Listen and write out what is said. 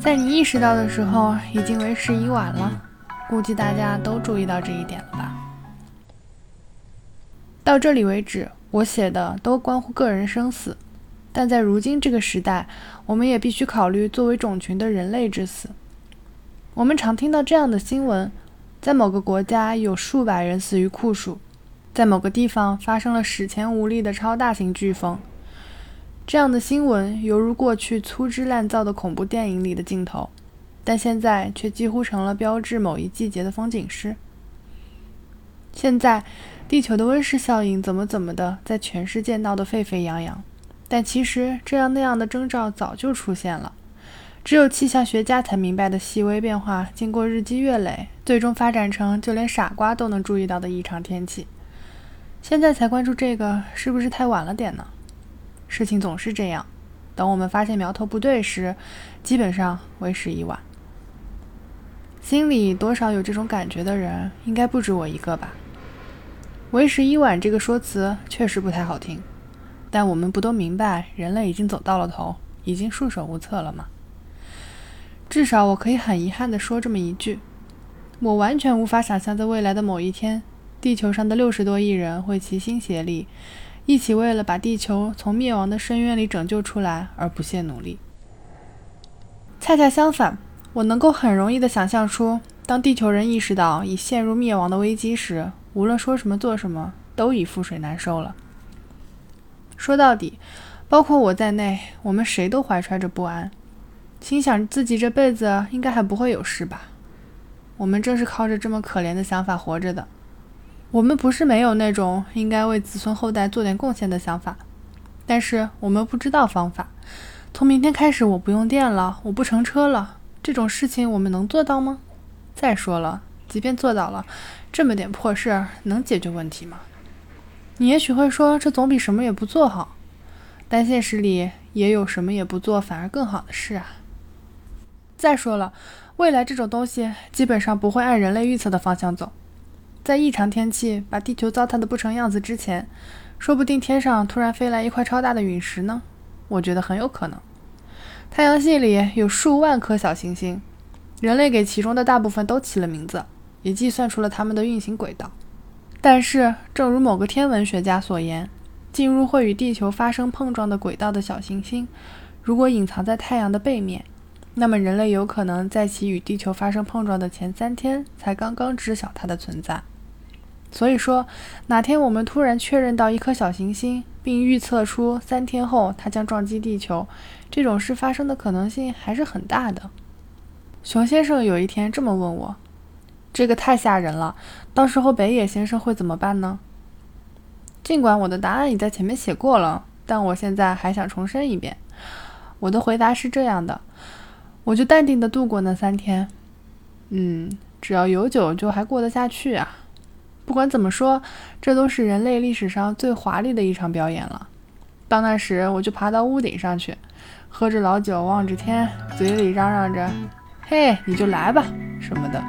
在你意识到的时候，已经为时已晚了。估计大家都注意到这一点了吧？到这里为止，我写的都关乎个人生死，但在如今这个时代，我们也必须考虑作为种群的人类之死。我们常听到这样的新闻：在某个国家有数百人死于酷暑，在某个地方发生了史前无力的超大型飓风。这样的新闻犹如过去粗制滥造的恐怖电影里的镜头。但现在却几乎成了标志某一季节的风景诗。现在，地球的温室效应怎么怎么的，在全世界闹得沸沸扬扬。但其实这样那样的征兆早就出现了，只有气象学家才明白的细微变化，经过日积月累，最终发展成就连傻瓜都能注意到的异常天气。现在才关注这个，是不是太晚了点呢？事情总是这样，等我们发现苗头不对时，基本上为时已晚。心里多少有这种感觉的人，应该不止我一个吧。为时已晚这个说辞确实不太好听，但我们不都明白，人类已经走到了头，已经束手无策了吗？至少我可以很遗憾地说这么一句：我完全无法想象，在未来的某一天，地球上的六十多亿人会齐心协力，一起为了把地球从灭亡的深渊里拯救出来而不懈努力。恰恰相反。我能够很容易地想象出，当地球人意识到已陷入灭亡的危机时，无论说什么做什么，都已覆水难收了。说到底，包括我在内，我们谁都怀揣着不安，心想自己这辈子应该还不会有事吧。我们正是靠着这么可怜的想法活着的。我们不是没有那种应该为子孙后代做点贡献的想法，但是我们不知道方法。从明天开始，我不用电了，我不乘车了。这种事情我们能做到吗？再说了，即便做到了，这么点破事儿能解决问题吗？你也许会说，这总比什么也不做好。但现实里也有什么也不做反而更好的事啊。再说了，未来这种东西基本上不会按人类预测的方向走。在异常天气把地球糟蹋的不成样子之前，说不定天上突然飞来一块超大的陨石呢。我觉得很有可能。太阳系里有数万颗小行星，人类给其中的大部分都起了名字，也计算出了它们的运行轨道。但是，正如某个天文学家所言，进入会与地球发生碰撞的轨道的小行星，如果隐藏在太阳的背面，那么人类有可能在其与地球发生碰撞的前三天才刚刚知晓它的存在。所以说，哪天我们突然确认到一颗小行星，并预测出三天后它将撞击地球，这种事发生的可能性还是很大的。熊先生有一天这么问我：“这个太吓人了，到时候北野先生会怎么办呢？”尽管我的答案已在前面写过了，但我现在还想重申一遍。我的回答是这样的：我就淡定地度过那三天。嗯，只要有酒，就还过得下去啊。不管怎么说，这都是人类历史上最华丽的一场表演了。到那时，我就爬到屋顶上去，喝着老酒，望着天，嘴里嚷嚷着：“嘿，你就来吧，什么的。”